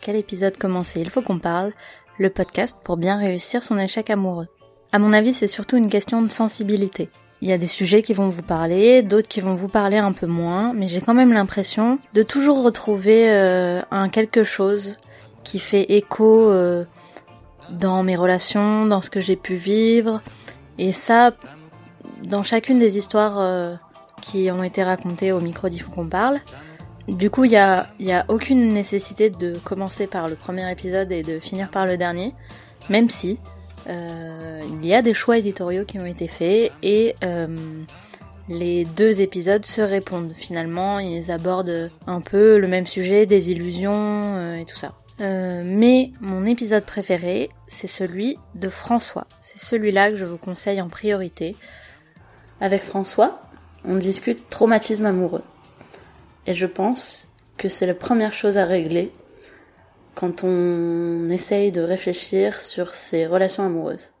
Quel épisode commencer? Il faut qu'on parle, le podcast pour bien réussir son échec amoureux. À mon avis, c'est surtout une question de sensibilité. Il y a des sujets qui vont vous parler, d'autres qui vont vous parler un peu moins, mais j'ai quand même l'impression de toujours retrouver euh, un quelque chose qui fait écho euh, dans mes relations, dans ce que j'ai pu vivre, et ça, dans chacune des histoires euh, qui ont été racontées au micro d'Il faut qu'on parle. Du coup, il a, y a aucune nécessité de commencer par le premier épisode et de finir par le dernier, même si euh, il y a des choix éditoriaux qui ont été faits et euh, les deux épisodes se répondent finalement, ils abordent un peu le même sujet, des illusions euh, et tout ça. mais mon épisode préféré, c'est celui de François. C'est celui-là que je vous conseille en priorité. Avec François, on discute traumatisme amoureux. Et je pense que c'est la première chose à régler quand on essaye de réfléchir sur ses relations amoureuses.